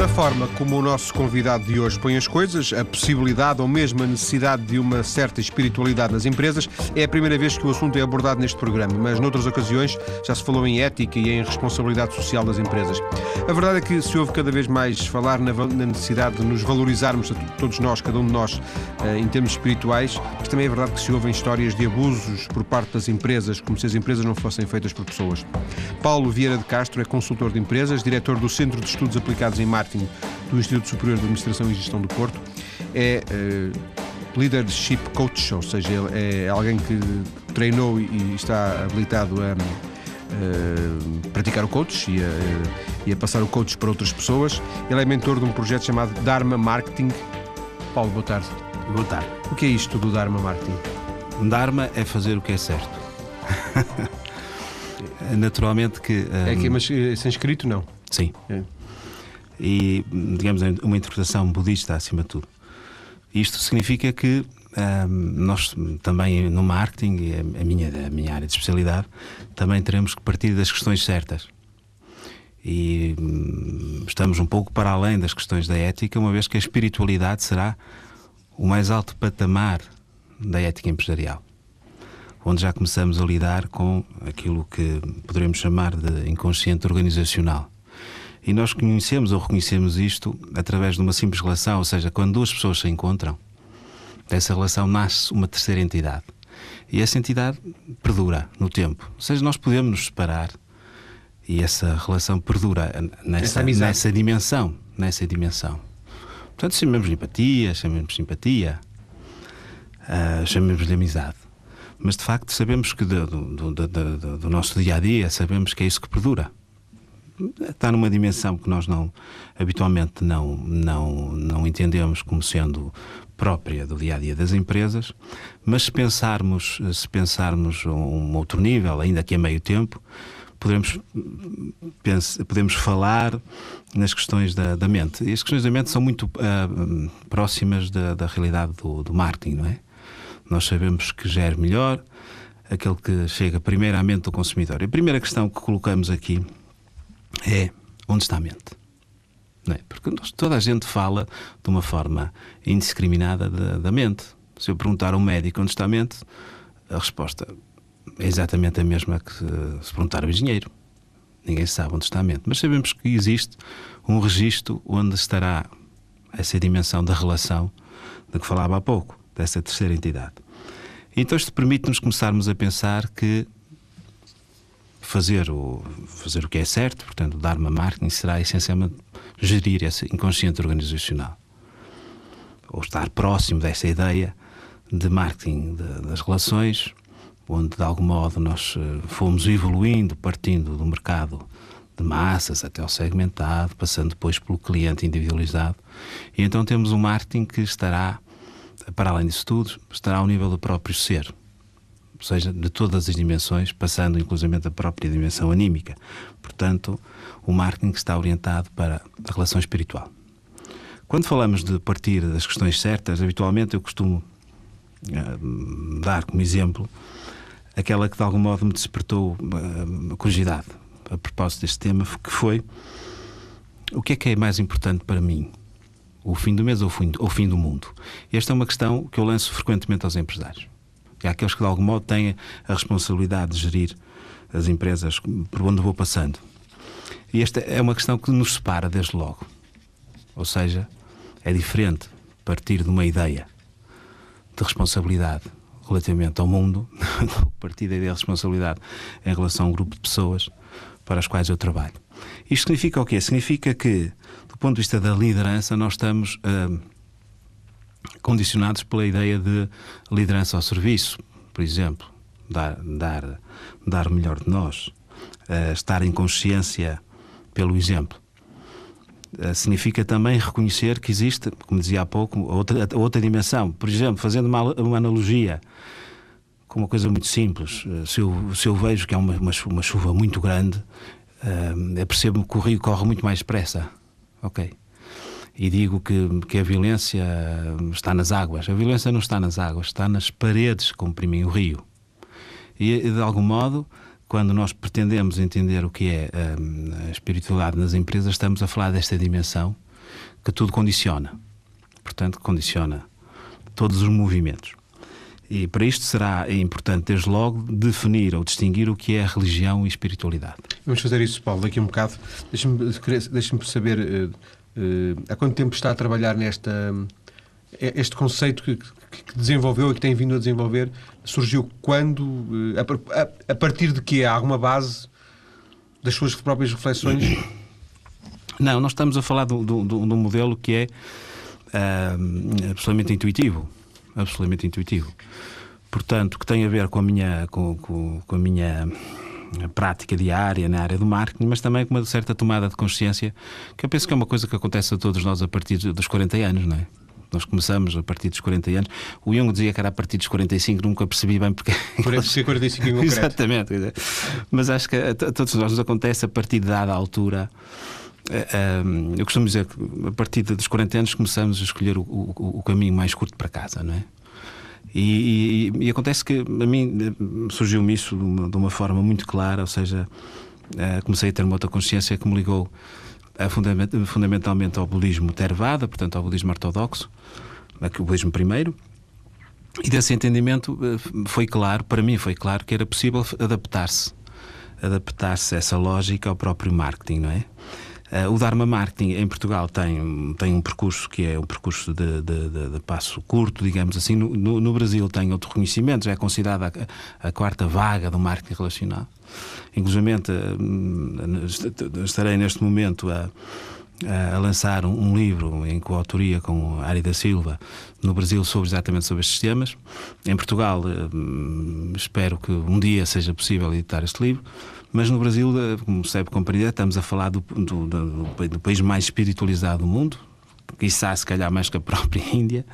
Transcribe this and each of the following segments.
A forma como o nosso convidado de hoje põe as coisas, a possibilidade ou mesmo a necessidade de uma certa espiritualidade nas empresas, é a primeira vez que o assunto é abordado neste programa, mas noutras ocasiões já se falou em ética e em responsabilidade social das empresas. A verdade é que se ouve cada vez mais falar na, necessidade de nos valorizarmos, todos nós, cada um de nós, eh, em termos espirituais, mas também é verdade que se ouvem histórias de abusos por parte das empresas, como se as empresas não fossem feitas por pessoas. Paulo Vieira de Castro é consultor de empresas, diretor do Centro de Estudos Aplicados em Marketing Do Instituto Superior de Administração e Gestão do Porto, é uh, Leadership Coach, ou seja, é alguém que treinou e está habilitado a uh, praticar o coach e a, e a, passar o coach para outras pessoas. Ele é mentor de um projeto chamado Dharma Marketing. Paulo, boa tarde. Boa tarde. O que é isto do Dharma Marketing? Dharma é fazer o que é certo. Naturalmente que. Um... É que, eh, mas sem escrito, não? Sim. É e, digamos, uma interpretação budista acima de tudo. Isto significa que um, nós também no marketing, a minha, a minha área de especialidade, também teremos que partir das questões certas. E um, estamos um pouco para além das questões da ética, uma vez que a espiritualidade será o mais alto patamar da ética empresarial. Onde já começamos a lidar com aquilo que poderemos chamar de inconsciente organizacional e nós conhecemos ou reconhecemos isto através de uma simples relação, ou seja, quando duas pessoas se encontram, dessa relação nasce uma terceira entidade. E essa entidade perdura no tempo. Ou seja, nós podemos nos separar e essa relação perdura nessa, nessa dimensão. Nessa dimensão. Portanto, chamemos-lhe empatia, chamemos simpatia, uh, chamemos-lhe amizade. Mas de facto sabemos que do, do, do, do nosso dia a dia, sabemos que é isso que perdura está numa dimensão que nós não habitualmente não, não, não entendemos como sendo própria do dia a dia das empresas, mas se pensarmos, se pensarmos um outro nível, ainda que a meio tempo, podemos, podemos falar nas questões da, da, mente. E as questões da mente são muito uh, próximas da, da realidade do, do marketing, não é? Nós sabemos que gera melhor aquele que chega primeiramente do consumidor. E a primeira questão que colocamos aqui é onde está a mente. Não é? Porque toda a gente fala de uma forma indiscriminada da, da mente. Se eu perguntar a um médico onde está a mente, a resposta é exatamente a mesma que se perguntar ao engenheiro. Ninguém sabe onde está a mente. Mas sabemos que existe um registro onde estará essa dimensão da relação de que falava há pouco, dessa terceira entidade. Então isto permite-nos começarmos a pensar que fazer o, fazer o que é certo, portanto, dar uma marketing será essencialmente gerir esse inconsciente organizacional. Ou estar próximo dessa ideia de marketing de, das relações, onde de algum modo nós eh, fomos evoluindo, partindo do mercado de massas até ao segmentado, passando depois pelo cliente individualizado. E então temos um marketing que estará, para além disso tudo, estará ao nível do próprio ser ou seja, de todas as dimensões, passando inclusive a própria dimensão anímica. Portanto, o marketing está orientado para a relação espiritual. Quando falamos de partir das questões certas, habitualmente eu costumo uh, dar como exemplo aquela que de algum modo me despertou uh, curiosidade a propósito deste tema, que foi o que é que é mais importante para mim? O fim do mês ou o fim do mundo? Esta é uma questão que eu lanço frequentemente aos empresários há aqueles que de algum modo têm a responsabilidade de gerir as empresas por onde vou passando. E esta é uma questão que nos separa desde logo. Ou seja, é diferente partir de uma ideia de responsabilidade relativamente ao mundo, partir da ideia de responsabilidade em relação a um grupo de pessoas para as quais eu trabalho. Isto significa o quê? Significa que, do ponto de vista da liderança, nós estamos. Uh, condicionados pela ideia de liderança ao serviço, por exemplo, dar, dar, dar o melhor de nós, uh, estar em consciência pelo exemplo. Uh, significa também reconhecer que existe, como dizia há pouco, outra, outra dimensão. Por exemplo, fazendo uma, uma analogia com uma coisa muito simples, uh, se, eu, se eu vejo que há uma, uma, uma chuva muito grande, uh, percebo que o rio corre muito mais depressa. Ok e digo que, que a violência está nas águas. A violência não está nas águas, está nas paredes que comprimem o rio. E, de algum modo, quando nós pretendemos entender o que é hum, a espiritualidade nas empresas, estamos a falar desta dimensão que tudo condiciona. Portanto, condiciona todos os movimentos. E para isto será importante, desde logo, definir ou distinguir o que é religião e espiritualidade. Vamos fazer isso, Paulo, daqui a um bocado. Deixa-me deixa saber uh, há quanto tempo está a trabalhar nesta. Este conceito que, que desenvolveu e que tem vindo a desenvolver surgiu quando? Uh, a, a, a, partir de que há alguma base das suas próprias reflexões? Não, nós estamos a falar de um modelo que é absolutamente intuitivo absolutamente intuitivo. Portanto, que tem a ver com a minha, com, com, com a minha prática diária na área do marketing, mas também com uma certa tomada de consciência, que eu penso que é uma coisa que acontece a todos nós a partir dos 40 anos, não é? Nós começamos a partir dos 40 anos. O Jung dizia que era a partir dos 45, nunca percebi bem porque. Por isso 45 em concreto. Exatamente. Mas acho que a todos nós nos acontece a partir de dada altura. Eh, eh, eu costumo dizer que a partir dos 40 anos começamos a escolher o, o, o caminho mais curto para casa, não é? E, e, e, acontece que a mim surgiu-me isso de uma, de uma, forma muito clara, ou seja, uh, comecei a ter uma outra consciência que me ligou a fundament, fundamentalmente ao budismo Theravada, portanto ao budismo ortodoxo, o budismo primeiro, e desse entendimento uh, foi claro, para mim foi claro, que era possível adaptar-se, adaptar-se essa lógica ao próprio marketing, não é? Uh, o Dharma Marketing em Portugal tem, tem um percurso que é um percurso de, de, de, de passo curto, digamos assim. No, no, no, Brasil tem outro reconhecimento, já é considerada a, a quarta vaga do marketing relacional. Inclusive, uh, estarei neste momento a, a lançar um, um, livro em coautoria com Ari da Silva no Brasil sobre exatamente sobre estes temas. Em Portugal, uh, espero que um dia seja possível editar este livro. Mas no Brasil, eh, como se deve compreender, estamos a falar do, do, do, do país mais espiritualizado do mundo, quiçá se calhar mais que a própria Índia.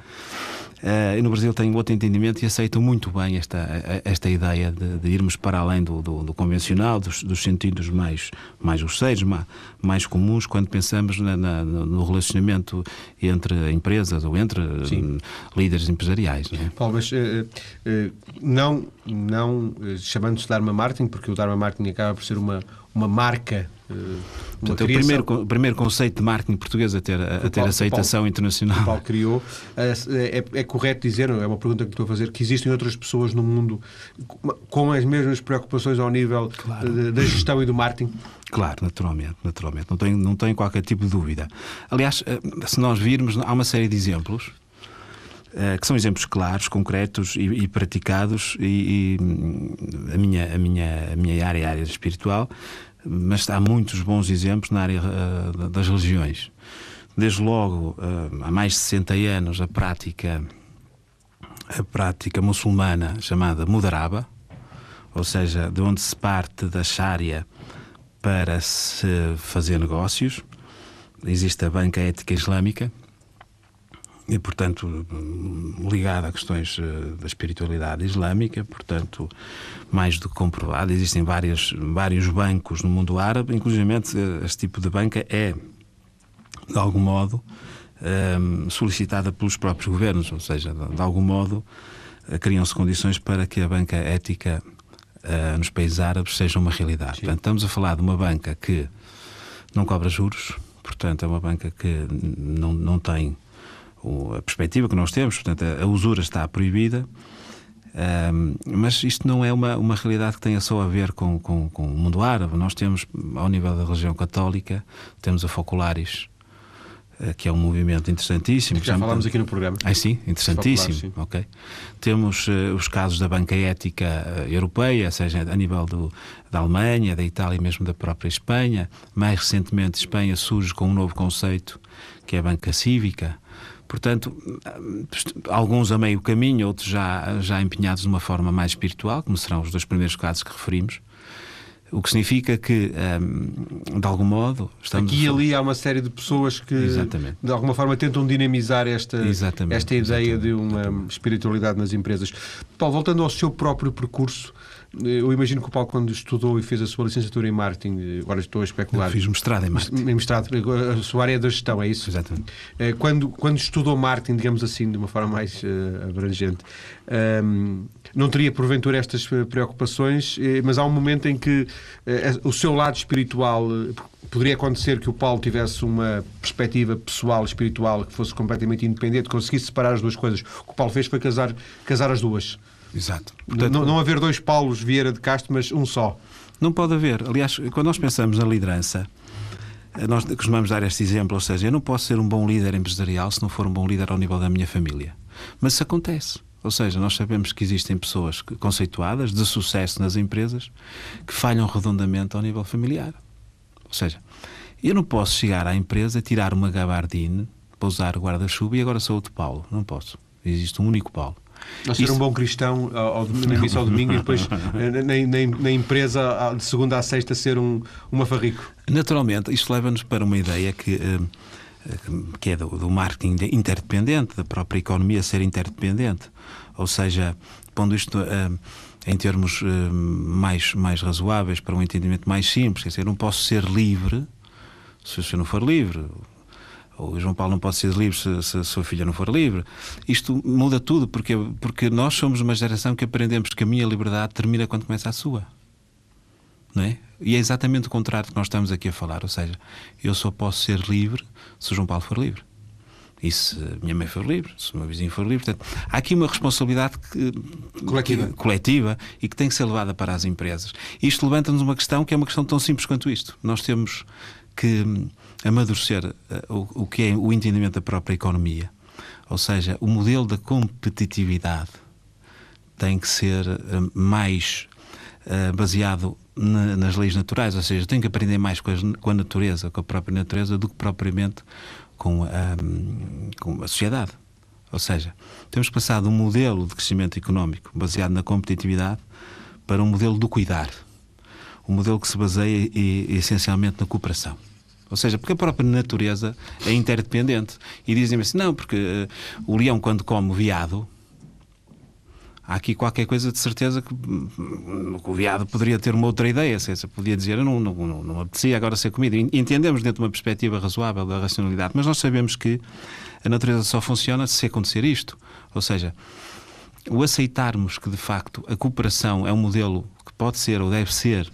Uh, e no Brasil tenho outro entendimento e aceito muito bem esta, esta ideia de, de irmos para além do, do, do convencional, dos, dos, sentidos mais, mais grosseiros, mais, mais comuns, quando pensamos na, na, no relacionamento entre empresas ou entre Sim. líderes empresariais. Não é? Paulo, mas uh, uh, não, não chamando-se Dharma Marketing, porque o Dharma Marketing acaba por ser uma, uma marca Uh, Portanto, é o primeiro, o primeiro conceito de marketing português a ter, a, ter Paulo, aceitação Paulo, internacional. O Paulo criou. É, é, é, correto dizer, é uma pergunta que estou a fazer, que existem outras pessoas no mundo com as mesmas preocupações ao nível claro. da gestão e do marketing? Claro, naturalmente, naturalmente. Não tenho, não tenho qualquer tipo de dúvida. Aliás, eh, se nós virmos, há uma série de exemplos eh, que são exemplos claros, concretos e, e praticados, e, e, a, minha, a, minha, a minha área, a área espiritual, mas há muitos bons exemplos na área uh, das religiões. Desde logo, uh, há mais de 60 anos, a prática, a prática muçulmana chamada Mudaraba, ou seja, de onde se parte da Sharia para se fazer negócios. Existe a banca ética islâmica, e, portanto, ligada a questões eh, da espiritualidade islâmica, portanto, mais do que comprovado. Existem vários, vários bancos no mundo árabe, inclusive eh, este tipo de banca é, de algum modo, um, ehm, solicitada pelos próprios governos, ou seja, de, de algum modo, eh, criam-se condições para que a banca ética uh, nos países árabes seja uma realidade. Portanto, estamos a falar de uma banca que não cobra juros, portanto, é uma banca que não, não tem a perspectiva que nós temos, portanto, a, usura está proibida. Um, mas isto não é uma, uma realidade que tenha só a ver com, com, com, o mundo árabe. Nós temos, ao nível da religião católica, temos a Focularis, eh, que é um movimento interessantíssimo. Já falámos aqui no programa. Ah, sim, interessantíssimo. sim. Ok. Temos uh, os casos da banca ética uh, europeia, seja a nível do, da Alemanha, da Itália e mesmo da própria Espanha. Mais recentemente, Espanha surge com um novo conceito, que é a banca cívica Portanto, alguns a meio caminho, outros já, já empenhados de uma forma mais espiritual, como serão os dois primeiros casos que referimos. O que significa que, um, de algum modo, estamos. Aqui e ali há uma série de pessoas que, Exatamente. de alguma forma, tentam dinamizar esta, esta ideia Exatamente. de uma espiritualidade nas empresas. Paulo, voltando ao seu próprio percurso, eu imagino que o Paulo, quando estudou e fez a sua licenciatura em marketing, agora estou a especular. Eu fiz mestrado em marketing. Mestrado, a sua área é da gestão, é isso? Exatamente. Quando, quando estudou marketing, digamos assim, de uma forma mais uh, abrangente, um, não teria porventura estas preocupações, mas há um momento em que uh, o seu lado espiritual. Poderia acontecer que o Paulo tivesse uma perspectiva pessoal, espiritual, que fosse completamente independente, conseguisse separar as duas coisas. O que o Paulo fez foi casar, casar as duas. Exato. Portanto, não, não haver dois Paulos Vieira de Castro, mas um só. Não pode haver. Aliás, quando nós pensamos na liderança, eh, nós costumamos dar este exemplo, ou seja, eu não posso ser um bom líder empresarial se não for um bom líder ao nível da minha família. Mas isso acontece. Ou seja, nós sabemos que existem pessoas conceituadas, de sucesso nas empresas, que falham redondamente ao nível familiar. Ou seja, eu não posso chegar à empresa, tirar uma gabardine, pousar guarda-chuva e agora sou outro Paulo. Não posso. Existe um único Paulo. Não ser um bom cristão ao, na missa ao domingo e depois na, na, empresa de segunda a sexta ser um, um mafarrico. Naturalmente, isto leva-nos para uma ideia que, eh, que é do, do marketing interdependente, da própria economia ser interdependente. Ou seja, pondo isto eh, em termos eh, mais, mais razoáveis, para um entendimento mais simples, quer dizer, eu não posso ser livre se eu não for livre o João Paulo não pode ser livre se, se, a sua filha não for livre. Isto muda tudo, porque, porque nós somos uma geração que aprendemos que a minha liberdade termina quando começa a sua. Não é? E é exatamente o contrário que nós estamos aqui a falar. Ou seja, eu só posso ser livre se o João Paulo for livre. E se a minha mãe for livre, se o meu vizinho for livre. Portanto, há aqui uma responsabilidade que, coletiva. Que, coletiva e que tem que ser levada para as empresas. Isto levanta-nos uma questão que é uma questão tão simples quanto isto. Nós temos que amadurecer eh, o, o que é o entendimento da própria economia. Ou seja, o modelo da competitividade tem que ser eh, mais uh, baseado na, nas leis naturais, ou seja, tem que aprender mais com a, com a, natureza, com a própria natureza, do que propriamente com a, com a sociedade. Ou seja, temos passado um modelo de crescimento económico baseado na competitividade para um modelo do cuidar. Um modelo que se baseia e, essencialmente na cooperação. Ou seja, porque a própria natureza é interdependente. E dizem-me assim: não, porque uh, o leão, quando come veado, há aqui qualquer coisa de certeza que, hum, que o veado poderia ter uma outra ideia. Seja, podia dizer: não, não, não, não apetecia agora ser comido. Entendemos dentro de uma perspectiva razoável da racionalidade, mas nós sabemos que a natureza só funciona se acontecer isto. Ou seja, o aceitarmos que de facto a cooperação é um modelo que pode ser ou deve ser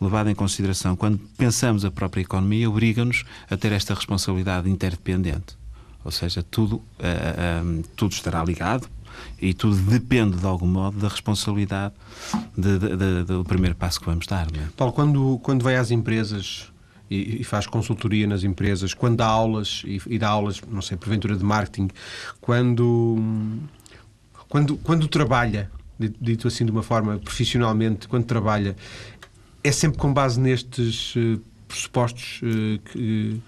levado em consideração quando pensamos a própria economia, obriga-nos a ter esta responsabilidade interdependente. Ou seja, tudo, uh, tudo estará ligado e tudo depende, de algum modo, da responsabilidade de, de, de, do primeiro passo que vamos dar. É? Paulo, quando, quando vai às empresas e, e, faz consultoria nas empresas, quando dá aulas e, e, dá aulas, não sei, porventura de marketing, quando, quando, quando trabalha, dito assim de uma forma profissionalmente, quando trabalha, é sempre com base nestes uh, pressupostos uh, que,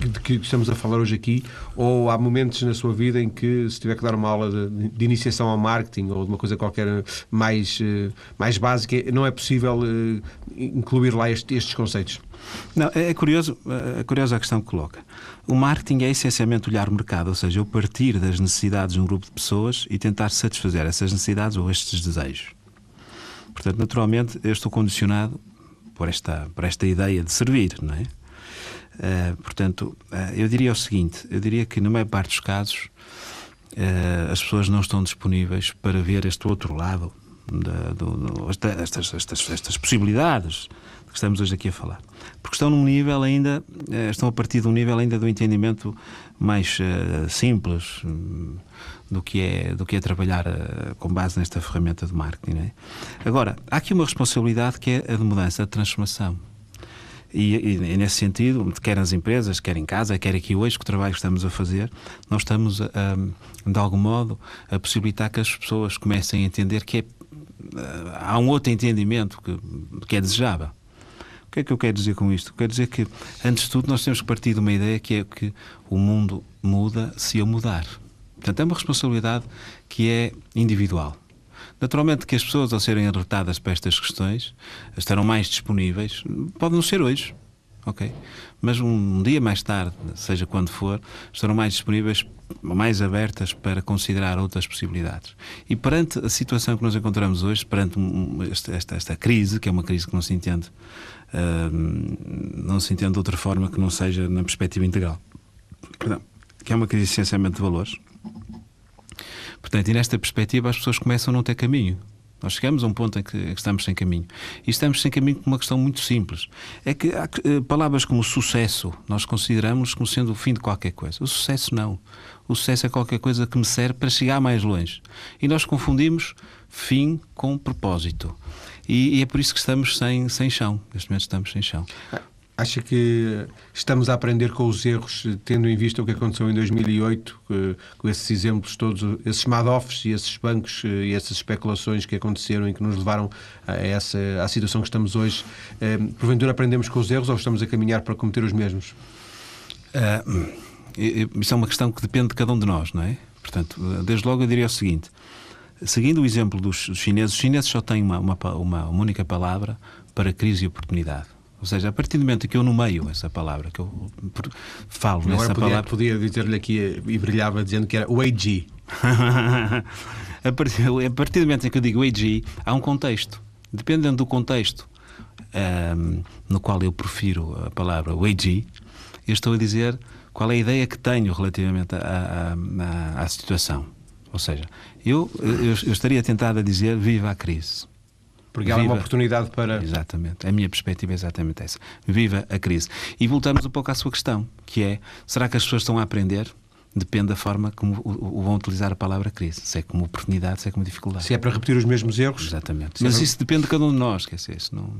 de que estamos a falar hoje aqui, ou há momentos na sua vida em que, se tiver que dar uma aula de, de iniciação ao marketing ou de uma coisa qualquer mais, uh, mais básica, não é possível incluir lá este, estes conceitos? Não, é, é curioso, é curiosa a questão que coloca. O marketing é essencialmente olhar o mercado, ou seja, eu partir das necessidades de um grupo de pessoas e tentar satisfazer essas necessidades ou estes desejos. Portanto, naturalmente, eu estou condicionado por esta, por esta ideia de servir, não é? Uh, portanto, uh, eu diria o seguinte: eu diria que, na maior parte dos casos, uh, as pessoas não estão disponíveis para ver este outro lado, da, do, do, estas, estas, estas possibilidades que estamos hoje aqui a falar. Porque estão num nível ainda, estão a partir de um nível ainda do entendimento mais simples, hum, do que é, do que é trabalhar uh, com base nesta ferramenta de marketing. É? Agora, há aqui uma responsabilidade que é a de mudança, a de transformação. E, e, e, nesse sentido, quer nas empresas, quer em casa, quer aqui hoje, com o trabalho que estamos a fazer, nós estamos, a, a, de algum modo, a possibilitar que as pessoas comecem a entender que é, uh, há um outro entendimento que, que é desejável. Que é que eu quero dizer com isto? Quero dizer que, antes de tudo, nós temos que partir de uma ideia que é que o mundo muda se eu mudar. Portanto, é uma responsabilidade que é individual. Naturalmente que as pessoas, ao serem alertadas para estas questões, estarão mais disponíveis. Pode não ser hoje. Ok? Mas um dia mais tarde, seja quando for, estarão mais disponíveis, mais abertas para considerar outras possibilidades. E perante a situação que nos encontramos hoje, perante esta, esta crise, que é uma crise que não se entende, uh, não se entende de outra forma que não seja na perspectiva integral, perdão, que é uma crise essencialmente de valores. Portanto, e nesta perspectiva as pessoas começam a não ter caminho. Nós chegamos a um ponto em que estamos sem caminho. E estamos sem caminho por uma questão muito simples. É que há eh, palavras como sucesso, nós consideramos como sendo o fim de qualquer coisa. O sucesso não. O sucesso é qualquer coisa que me serve para chegar mais longe. E nós confundimos fim com propósito. E, e é por isso que estamos sem, sem chão. Neste momento estamos sem chão. Acha que estamos a aprender com os erros, tendo em vista o que aconteceu em 2008, com esses exemplos todos, esses Madoffs e esses bancos eh, e essas especulações que aconteceram e que nos levaram a essa à situação que estamos hoje? Eh, porventura aprendemos com os erros ou estamos a caminhar para cometer os mesmos? Uh, isso é uma questão que depende de cada um de nós, não é? Portanto, desde logo eu diria o seguinte: seguindo o exemplo dos chineses, os chineses só têm uma, uma, uma única palavra para crise e oportunidade ou seja, a partir do momento que eu nomeio essa palavra, que eu falo Agora nessa podia, palavra. Podia dizer-lhe aqui e brilhava dizendo que era o AG. a, partir, a partir do momento em que eu digo AG, há um contexto. Dependendo do contexto um, no qual eu prefiro a palavra AG, eu estou a dizer qual é a ideia que tenho relativamente à, à, à situação. Ou seja, eu, eu, eu estaria tentado a dizer viva a crise. Porque ela Viva. é uma oportunidade para. Exatamente. A minha perspectiva é exatamente essa. Viva a crise. E voltamos um pouco à sua questão, que é: será que as pessoas estão a aprender? Depende da forma como vão utilizar a palavra crise. Se é como oportunidade, se é como dificuldade. Se é para repetir os mesmos erros. Exatamente. Mas é isso depende de cada um de nós. Quer dizer, isso não,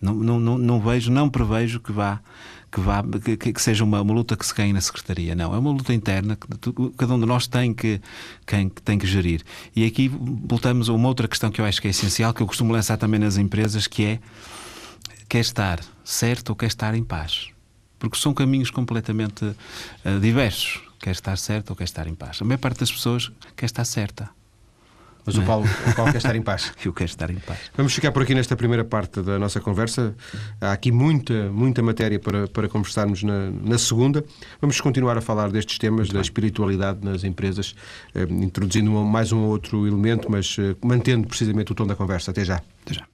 não, não, não, não vejo, não prevejo que vá que, vá, que, que, seja uma, uma, luta que se ganhe na Secretaria. Não, é uma luta interna que cada um de nós tem que, que, tem que gerir. E aqui voltamos a uma outra questão que eu acho que é essencial, que eu costumo lançar também nas empresas, que é quer estar certo ou quer estar em paz. Porque são caminhos completamente uh, diversos. Quer estar certo ou quer estar em paz. A maior parte das pessoas quer estar certa. Mas o Paulo, o Paulo quer estar em paz. Eu quero estar em paz. Vamos ficar por aqui nesta primeira parte da nossa conversa. Há aqui muita, muita matéria para, para conversarmos na, na segunda. Vamos continuar a falar destes temas da espiritualidade nas empresas, eh, introduzindo mais um ou outro elemento, mas eh, mantendo precisamente o tom da conversa. Até já. Até já.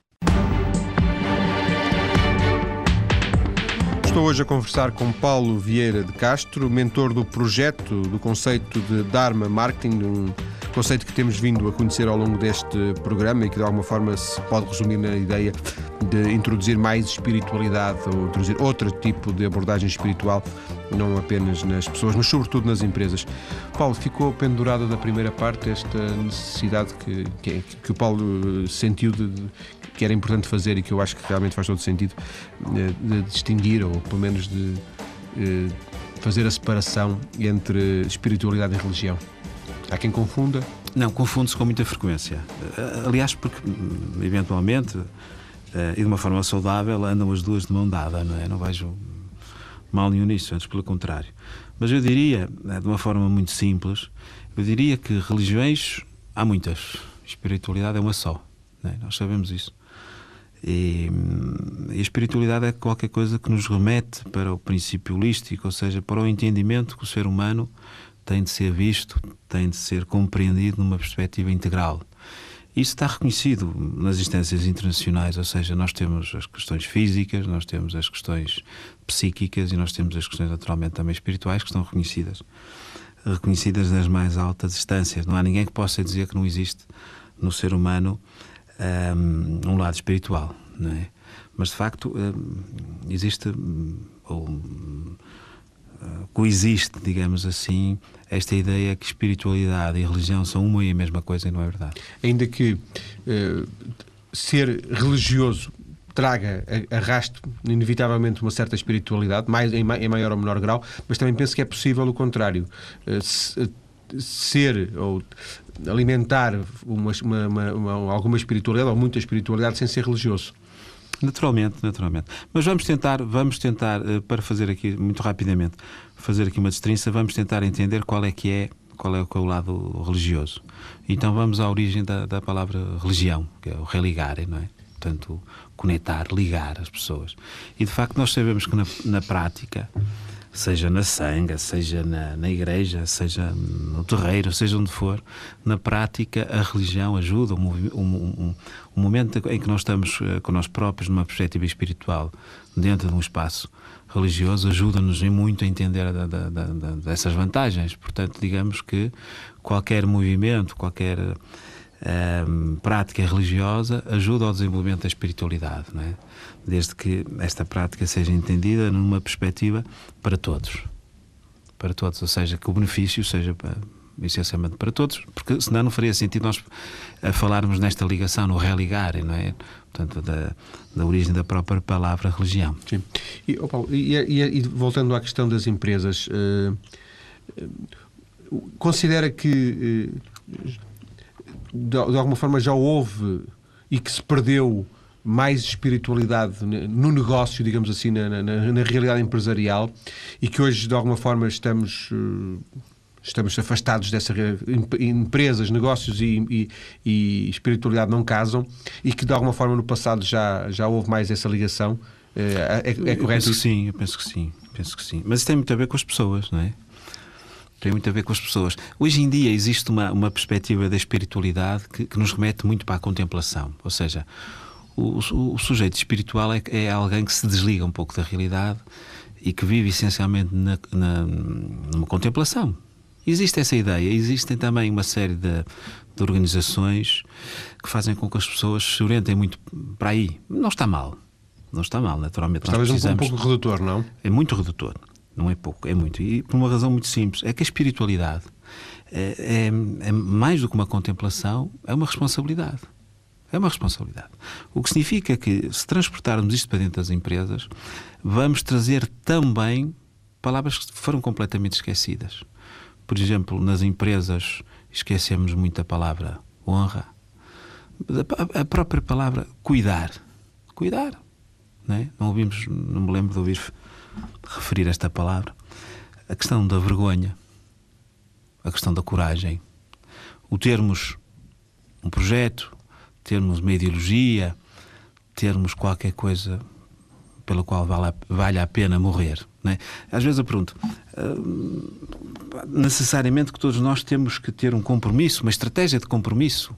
Estou hoje a conversar com Paulo Vieira de Castro, mentor do projeto do conceito de Dharma Marketing, um conceito que temos vindo a conhecer ao longo deste programa e que de alguma forma se pode resumir na ideia de introduzir mais espiritualidade ou introduzir outro tipo de abordagem espiritual, não apenas nas pessoas, mas sobretudo nas empresas. Paulo, ficou pendurada da primeira parte esta necessidade que, que, que o Paulo sentiu de, de, que era importante fazer e que eu acho que realmente faz todo sentido de, de distinguir ou pelo menos de eh, fazer a separação entre espiritualidade e religião. Há quem confunda? Não, confunde-se com muita frequência. Eh, aliás, porque hum, eventualmente eh, e de uma forma saudável andam as duas de mão dada, não é? Não vejo mal nenhum nisso, antes pelo contrário. Mas eu diria, eh, de uma forma muito simples, eu diria que religiões há muitas, espiritualidade é uma só. É? Nós sabemos isso. E, hum, e, a espiritualidade é qualquer coisa que nos remete para o princípio holístico, ou seja, para o entendimento que o ser humano tem de ser visto, tem de ser compreendido numa perspectiva integral. Isso está reconhecido nas instâncias internacionais, ou seja, nós temos as questões físicas, nós temos as questões psíquicas e nós temos as questões naturalmente também espirituais que estão reconhecidas. Reconhecidas nas mais altas instâncias. Não há ninguém que possa dizer que não existe no ser humano um, um lado espiritual, não é? Mas de facto um, existe ou coexiste, digamos assim, esta ideia que espiritualidade e religião são uma e a mesma coisa e não é verdade. Ainda que uh, ser religioso traga, arraste inevitavelmente uma certa espiritualidade, mais, em, em, maior ou menor grau, mas também penso que é possível o contrário. Uh, se, ser ou alimentar uma, uma, uma, alguma espiritualidade ou muita espiritualidade sem ser religioso. Naturalmente, naturalmente. Mas vamos tentar, vamos tentar, eh, para fazer aqui, muito rapidamente, fazer aqui uma destrinça, vamos tentar entender qual é que é, qual é, o lado religioso. Então vamos à origem da, da palavra religião, que é o religare, não é? portanto, conectar, ligar as pessoas. E de facto nós sabemos que na, na prática, seja na sanga, seja na, na, igreja, seja no terreiro, seja onde for, na prática a religião ajuda, um, um, um, um momento em que nós estamos uh, com nós próprios numa perspectiva espiritual, dentro de um espaço religioso, ajuda-nos muito a entender da, da, da, dessas vantagens. Portanto, digamos que qualquer movimento, qualquer um, prática religiosa ajuda ao desenvolvimento da espiritualidade, é? desde que esta prática seja entendida numa perspectiva para todos. Para todos, ou seja, que o benefício seja essencialmente para todos, porque senão não faria sentido nós falarmos nesta ligação, no religar, não é? Portanto, da, da origem da própria palavra religião. Sim. E, oh Paulo, e, e, e, voltando à questão das empresas, uh, uh, considera que uh, de, de alguma forma já houve e que se perdeu mais espiritualidade no negócio, digamos assim, na, na, na, realidade empresarial e que hoje, de alguma forma, estamos, eh, estamos afastados dessa empresas, negócios e, e, e, espiritualidade não casam e que, de alguma forma, no passado já, já houve mais essa ligação. Eh, é, é, é correto? Eu penso que sim, eu penso que sim, penso que sim. Mas isso tem muito a ver com as pessoas, não é? tem muito a ver com as pessoas. Hoje em dia existe uma, uma perspectiva da espiritualidade que, que nos remete muito para a contemplação. Ou seja, o, o, o sujeito espiritual é, é, alguém que se desliga um pouco da realidade e que vive essencialmente na, na, numa contemplação. Existe essa ideia. Existem também uma série de, de organizações que fazem com que as pessoas se orientem muito para aí. Não está mal. Não está mal, naturalmente. Talvez um pouco redutor, não? É muito redutor. Não é pouco, é muito. E por uma razão muito simples: é que a espiritualidade é, é, é mais do que uma contemplação, é uma responsabilidade. É uma responsabilidade. O que significa que, se transportarmos isto para dentro das empresas, vamos trazer também palavras que foram completamente esquecidas. Por exemplo, nas empresas esquecemos muito a palavra honra, a própria palavra cuidar. Cuidar. Não, é? não ouvimos, não me lembro de ouvir referir esta palavra, a questão da vergonha, a questão da coragem, o termos um projeto, termos uma ideologia, termos qualquer coisa pela qual vale a, vale a pena morrer. É? Às vezes eu pergunto, uh, necessariamente que todos nós temos que ter um compromisso, uma estratégia de compromisso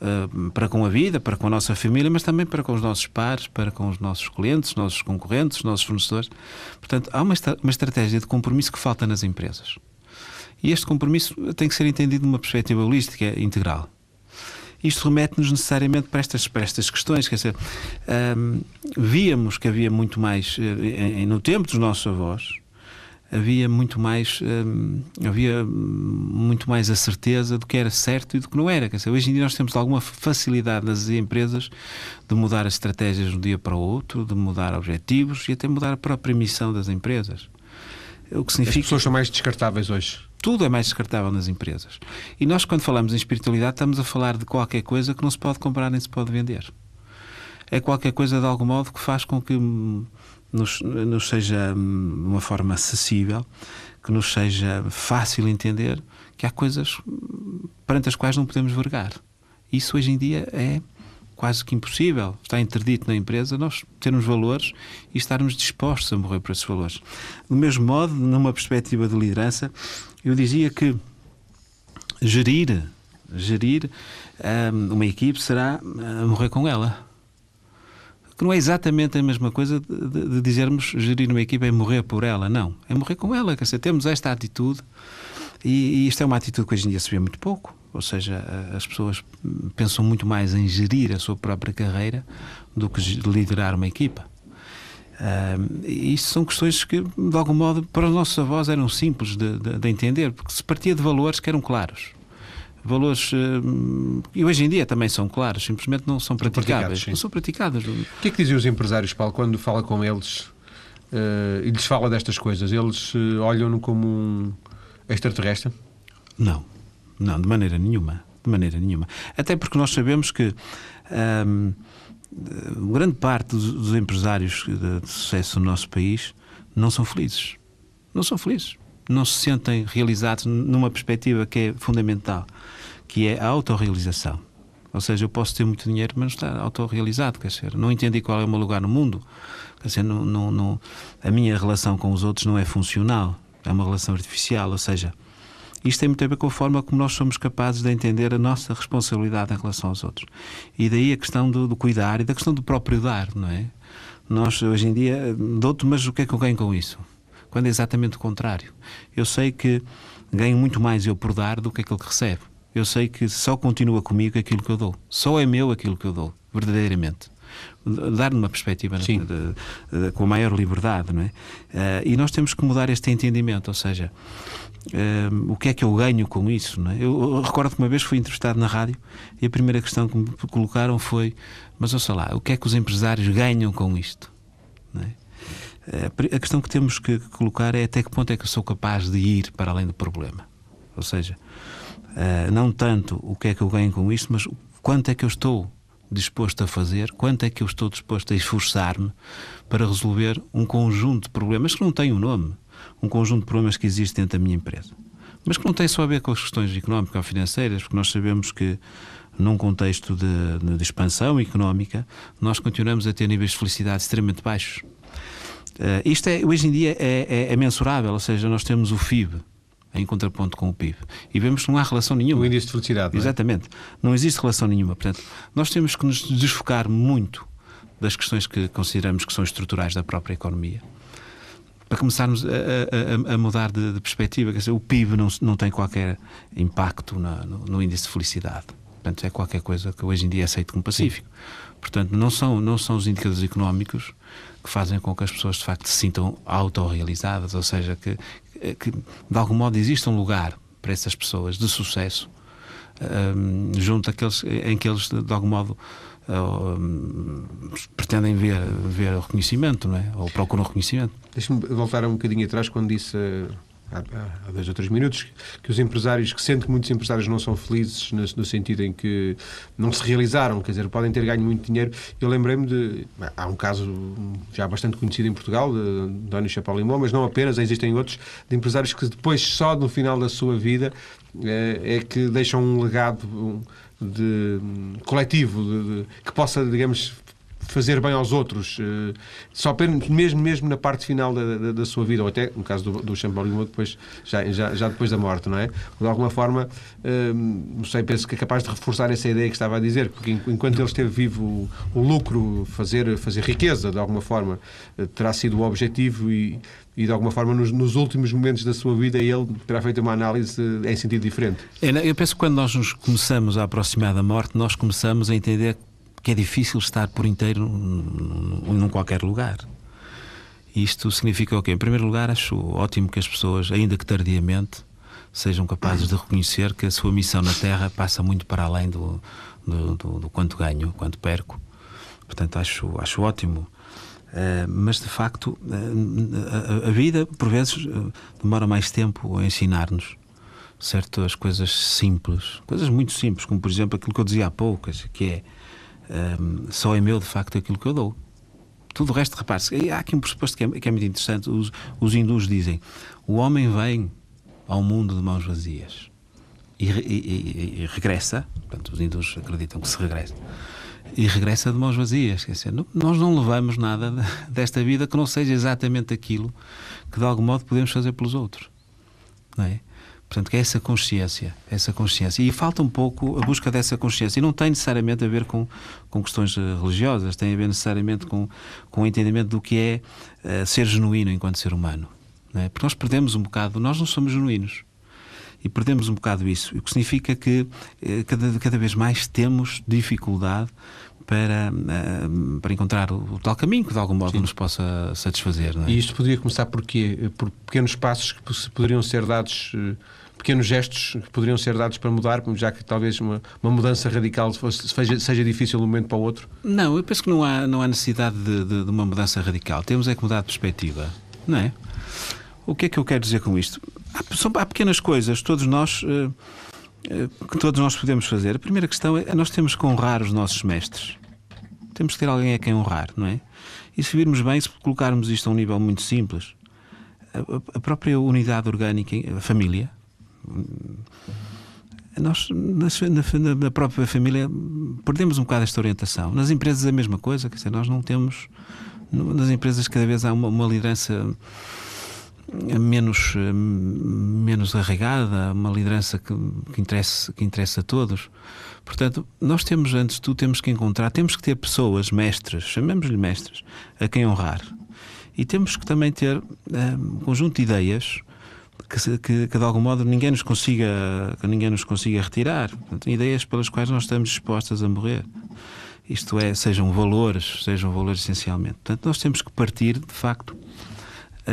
uh, para com a vida, para com a nossa família, mas também para com os nossos pares, para com os nossos clientes, os nossos concorrentes, os nossos fornecedores. Portanto, há uma, uma estratégia de compromisso que falta nas empresas. E este compromisso tem que ser entendido numa perspectiva holística, integral. Isto remete-nos necessariamente para estas, para estas questões. Quer dizer, um, víamos que havia muito mais, eh, no tempo dos nossos avós, havia muito mais hum, havia muito mais a certeza do que era certo e do que não era. Quer dizer, hoje em dia nós temos alguma facilidade nas empresas de mudar as estratégias de um dia para o outro, de mudar objetivos e até mudar a própria missão das empresas. O que significa... As pessoas são mais descartáveis hoje. Tudo é mais descartável nas empresas. E nós, quando falamos em espiritualidade, estamos a falar de qualquer coisa que não se pode comprar nem se pode vender. É qualquer coisa, de algum modo, que faz com que nos, nos seja hum, uma forma acessível, que nos seja fácil entender que há coisas hum, perante as quais não podemos vergar. Isso hoje em dia é quase que impossível. Está interdito na empresa nós termos valores e estarmos dispostos a morrer por esses valores. Do mesmo modo, numa perspectiva de liderança, eu dizia que gerir, gerir um, uma equipe será uh, morrer com ela que não é exatamente a mesma coisa de, de, de, dizermos gerir uma equipa é morrer por ela, não. É morrer com ela. Quer dizer, temos esta atitude e, e isto é uma atitude que hoje em dia se vê muito pouco. Ou seja, as pessoas pensam muito mais em gerir a sua própria carreira do que liderar uma equipa. Uh, isso são questões que, de algum modo, para os nossos avós eram simples de, de, de entender, porque se partia de valores que eram claros valores e hoje em dia também são claros, simplesmente não são praticáveis. Não são praticados. O que é que dizem os empresários, Paulo, quando fala com eles uh, e lhes fala destas coisas? Eles uh, olham-no como um extraterrestre? Não, não, de maneira nenhuma. De maneira nenhuma. Até porque nós sabemos que um, grande parte dos, empresários de sucesso no nosso país não são felizes. Não são felizes não se sentem realizados numa perspectiva que é fundamental, que é a autorrealização. Ou seja, eu posso ter muito dinheiro, mas não estar autorrealizado, quer dizer, não entendi qual é o meu lugar no mundo. Quer dizer, não, não, não, a minha relação com os outros não é funcional, é uma relação artificial, ou seja, isto tem muito a ver com a forma como nós somos capazes de entender a nossa responsabilidade em relação aos outros. E daí a questão do, do cuidar e da questão do próprio dar, não é? Nós, hoje em dia, dou-te, mas o que é que eu ganho com isso? Quando é exatamente o contrário. Eu sei que ganho muito mais eu por dar do que aquilo que recebo. Eu sei que só continua comigo aquilo que eu dou. Só é meu aquilo que eu dou, verdadeiramente dar uma perspectiva de, de, de, com maior liberdade, não é? Uh, e nós temos que mudar este entendimento, ou seja, o que é que eu ganho com isso, é? Eu, recordo que uma vez fui entrevistado na rádio e a primeira questão que me colocaram foi: mas ouça lá, o que é que os empresários ganham com isto? É? A questão que temos que colocar é até que ponto é que eu sou capaz de ir para além do problema. Ou seja, uh, não tanto o que é que eu ganho com isto, mas quanto é que eu estou disposto a fazer, quanto é que eu estou disposto a esforçar-me para resolver um conjunto de problemas que não têm um nome, um conjunto de problemas que existem dentro da minha empresa. Mas que não tem só a ver com as questões económicas ou financeiras, porque nós sabemos que num contexto de, de expansão económica, nós continuamos a ter níveis de felicidade extremamente baixos. Uh, isto é, hoje em dia é, é, é, mensurável, ou seja, nós temos o FIB em contraponto com o PIB e vemos que não há relação nenhuma. O índice de felicidade. Não é? Exatamente. Não existe relação nenhuma. Portanto, nós temos que nos desfocar muito das questões que consideramos que são estruturais da própria economia para começarmos a, a, a mudar de, de, perspectiva. Quer dizer, o PIB não, não tem qualquer impacto na, no, no, índice de felicidade. Portanto, é qualquer coisa que hoje em dia é aceito como pacífico. Portanto, não são, não são os indicadores económicos que fazem com que as pessoas de facto se sintam autorrealizadas, ou seja, que, que de algum modo existe um lugar para essas pessoas de sucesso um, junto àqueles em que eles de algum modo pretendem ver, ver o reconhecimento, não é? Ou procuram reconhecimento. Deixa-me voltar um bocadinho atrás quando disse há, há dois ou três minutos, que os empresários, que sentem que muitos empresários não são felizes no, no, sentido em que não se realizaram, quer dizer, podem ter ganho muito dinheiro. Eu lembrei-me de. Há um caso já bastante conhecido em Portugal, de Dónio Chapéu Limão, mas não apenas, existem outros, de empresários que depois, só no final da sua vida, é, é que deixam um legado de, coletivo de, de, que possa, digamos, fazer bem aos outros, eh, só mesmo, mesmo na parte final da, da, da sua vida, ou até, no caso do, do Champalimau, depois, já, já, já depois da morte, não é? De alguma forma, eh, não sei, penso que é capaz de reforçar essa ideia que estava a dizer, porque enquanto ele esteve vivo, o, o lucro, fazer, fazer riqueza, de alguma forma, eh, terá sido o objetivo e, e de alguma forma nos, nos, últimos momentos da sua vida ele terá feito uma análise em sentido diferente. É, eu penso que quando nós nos começamos a aproximar da morte, nós começamos a entender que é difícil estar por inteiro num qualquer lugar. Isto significa o quê? Em primeiro lugar, acho ótimo que as pessoas, ainda que tardiamente, sejam capazes de reconhecer que a sua missão na Terra passa muito para além do, do, do, do quanto ganho, quanto perco. Portanto, acho, acho ótimo. Uh, mas de facto, uh, a, vida, por vezes, uh, demora mais tempo a ensinar-nos certas coisas simples, coisas muito simples, como por exemplo aquilo que eu dizia há pouco, que é um, só é meu, de facto, aquilo que eu dou. Tudo o resto, repare-se, há aqui um pressuposto que é, que é muito interessante. Os, os hindus dizem: o homem vem ao mundo de mãos vazias e, e, e, e regressa. Portanto, os hindus acreditam que se regressa e regressa de mãos vazias. Quer dizer, nós não levamos nada desta vida que não seja exatamente aquilo que de algum modo podemos fazer pelos outros. Não é? Portanto, que é essa consciência, essa consciência. E falta um pouco a busca dessa consciência. E não tem necessariamente a ver com, com questões eh, religiosas, tem a ver necessariamente com, com o entendimento do que é uh, ser genuíno enquanto ser humano. É? Porque nós perdemos um bocado, nós não somos genuínos. E perdemos um bocado isso. O que significa que uh, cada, cada vez mais temos dificuldade para, uh, para encontrar o, o, tal caminho que de algum modo Sim. nos possa satisfazer. É? E isto poderia começar por quê? Por pequenos passos que poderiam ser dados pequenos gestos que poderiam ser dados para mudar, já que talvez uma, uma mudança radical seja, seja difícil de um momento para o outro? Não, eu penso que não há, não há necessidade de, de, de uma mudança radical. Temos é que mudar de perspectiva, não é? O que é que eu quero dizer com isto? Há, são, há pequenas coisas, todos nós, uh, que todos nós podemos fazer. A primeira questão é nós temos que honrar os nossos mestres. Temos que ter alguém a quem honrar, não é? E se virmos bem, se colocarmos isto a um nível muito simples, a, a própria unidade orgânica, a família, nós, na, na, própria família, perdemos um bocado esta orientação. Nas empresas é a mesma coisa, quer dizer, nós não temos. Nas empresas, cada vez há uma, uma liderança menos, menos arraigada, uma liderança que, que, interessa, que interessa a todos. Portanto, nós temos, antes de tudo, temos que encontrar, temos que ter pessoas mestres, chamemos-lhe mestres, a quem honrar. E temos que também ter um conjunto de ideias que, que, que, de algum modo ninguém nos consiga, ninguém nos consiga retirar. Portanto, ideias pelas quais nós estamos dispostas a morrer. Isto é, sejam valores, sejam valores essencialmente. Portanto, nós temos que partir, de facto,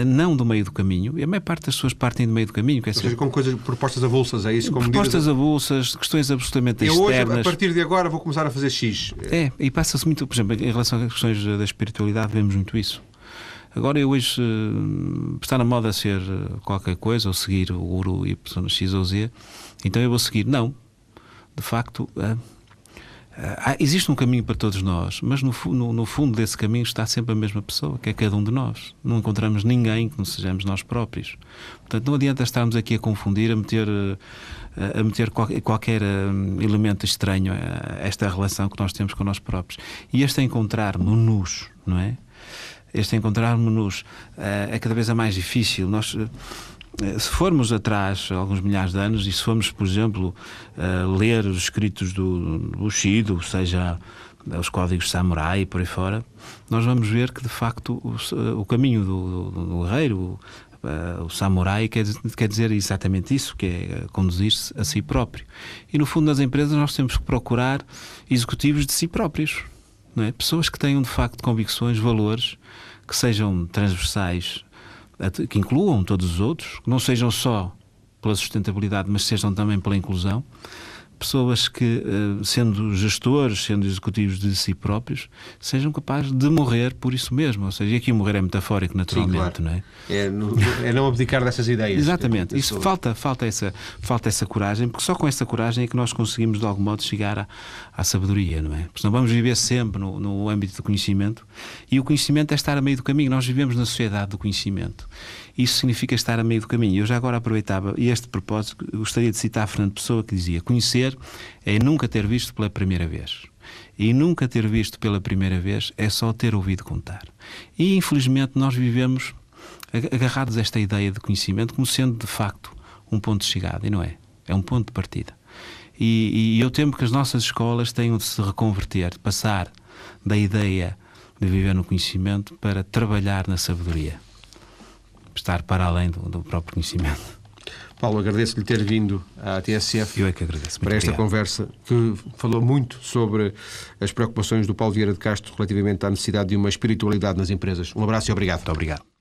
não do meio do caminho, e a maior parte das pessoas partem do meio do caminho. Quer Ou seja, com coisas, propostas avulsas, é isso? Como propostas medidas... avulsas, questões absolutamente Eu externas. hoje, a partir de agora, vou começar a fazer X. É, e passa-se muito, por exemplo, em relação às questões da espiritualidade, vemos muito isso. Agora eu hoje uh, está na moda ser eh, qualquer coisa ou seguir o guru Y, X ou Z, então eu vou seguir. Não. De facto, uh, existe um caminho para todos nós, mas no, no, no, fundo desse caminho está sempre a mesma pessoa, que é cada um de nós. Não encontramos ninguém que não sejamos nós próprios. Portanto, não adianta estarmos aqui a confundir, a meter, a meter qualquer, qualquer elemento estranho a esta relação que nós temos com nós próprios. E este encontrar-nos, não é? este encontrarmos-nos uh, é cada vez é mais difícil. Nós, se formos atrás, alguns milhares de anos, e se formos, por exemplo, uh, ler os escritos do Bushido, seja os códigos samurai e por aí fora, nós vamos ver que, de facto, o, o caminho do, do, do guerreiro, Uh, o samurai quer, quer dizer exatamente isso, que é conduzir-se a si próprio. E no fundo nas empresas nós temos que procurar executivos de si próprios, é? pessoas que tenham de facto convicções, valores que sejam transversais, que incluam todos os outros, que não sejam só pela sustentabilidade, mas sejam também pela inclusão pessoas que, eh, sendo gestores, sendo executivos de si próprios, sejam capazes de morrer por isso mesmo. Ou seja, e aqui morrer é metafórico, naturalmente, Sim, claro. não é? É, no, é não abdicar dessas ideias. Exatamente. Isso falta, falta, essa, falta essa coragem, porque só com essa coragem é que nós conseguimos, de algum modo, chegar à, à sabedoria, não é? Porque senão vamos viver sempre no, no âmbito do conhecimento e o conhecimento é estar a meio do caminho. Nós vivemos na sociedade do conhecimento. Isso significa estar a meio do caminho. Eu já agora aproveitava, e este propósito, gostaria de citar a Fernando Pessoa, que dizia: Conhecer é nunca ter visto pela primeira vez. E nunca ter visto pela primeira vez é só ter ouvido contar. E infelizmente nós vivemos agarrados a esta ideia de conhecimento como sendo de facto um ponto de chegada, e não é. É um ponto de partida. E, e eu temo que as nossas escolas tenham de se reconverter, passar da ideia de viver no conhecimento para trabalhar na sabedoria estar para além do, do próprio conhecimento. Paulo, agradeço-lhe ter vindo à TSF Eu é que agradeço. para esta obrigado. conversa que falou muito sobre as preocupações do Paulo Vieira de Castro relativamente à necessidade de uma espiritualidade nas empresas. Um abraço e obrigado. Muito obrigado.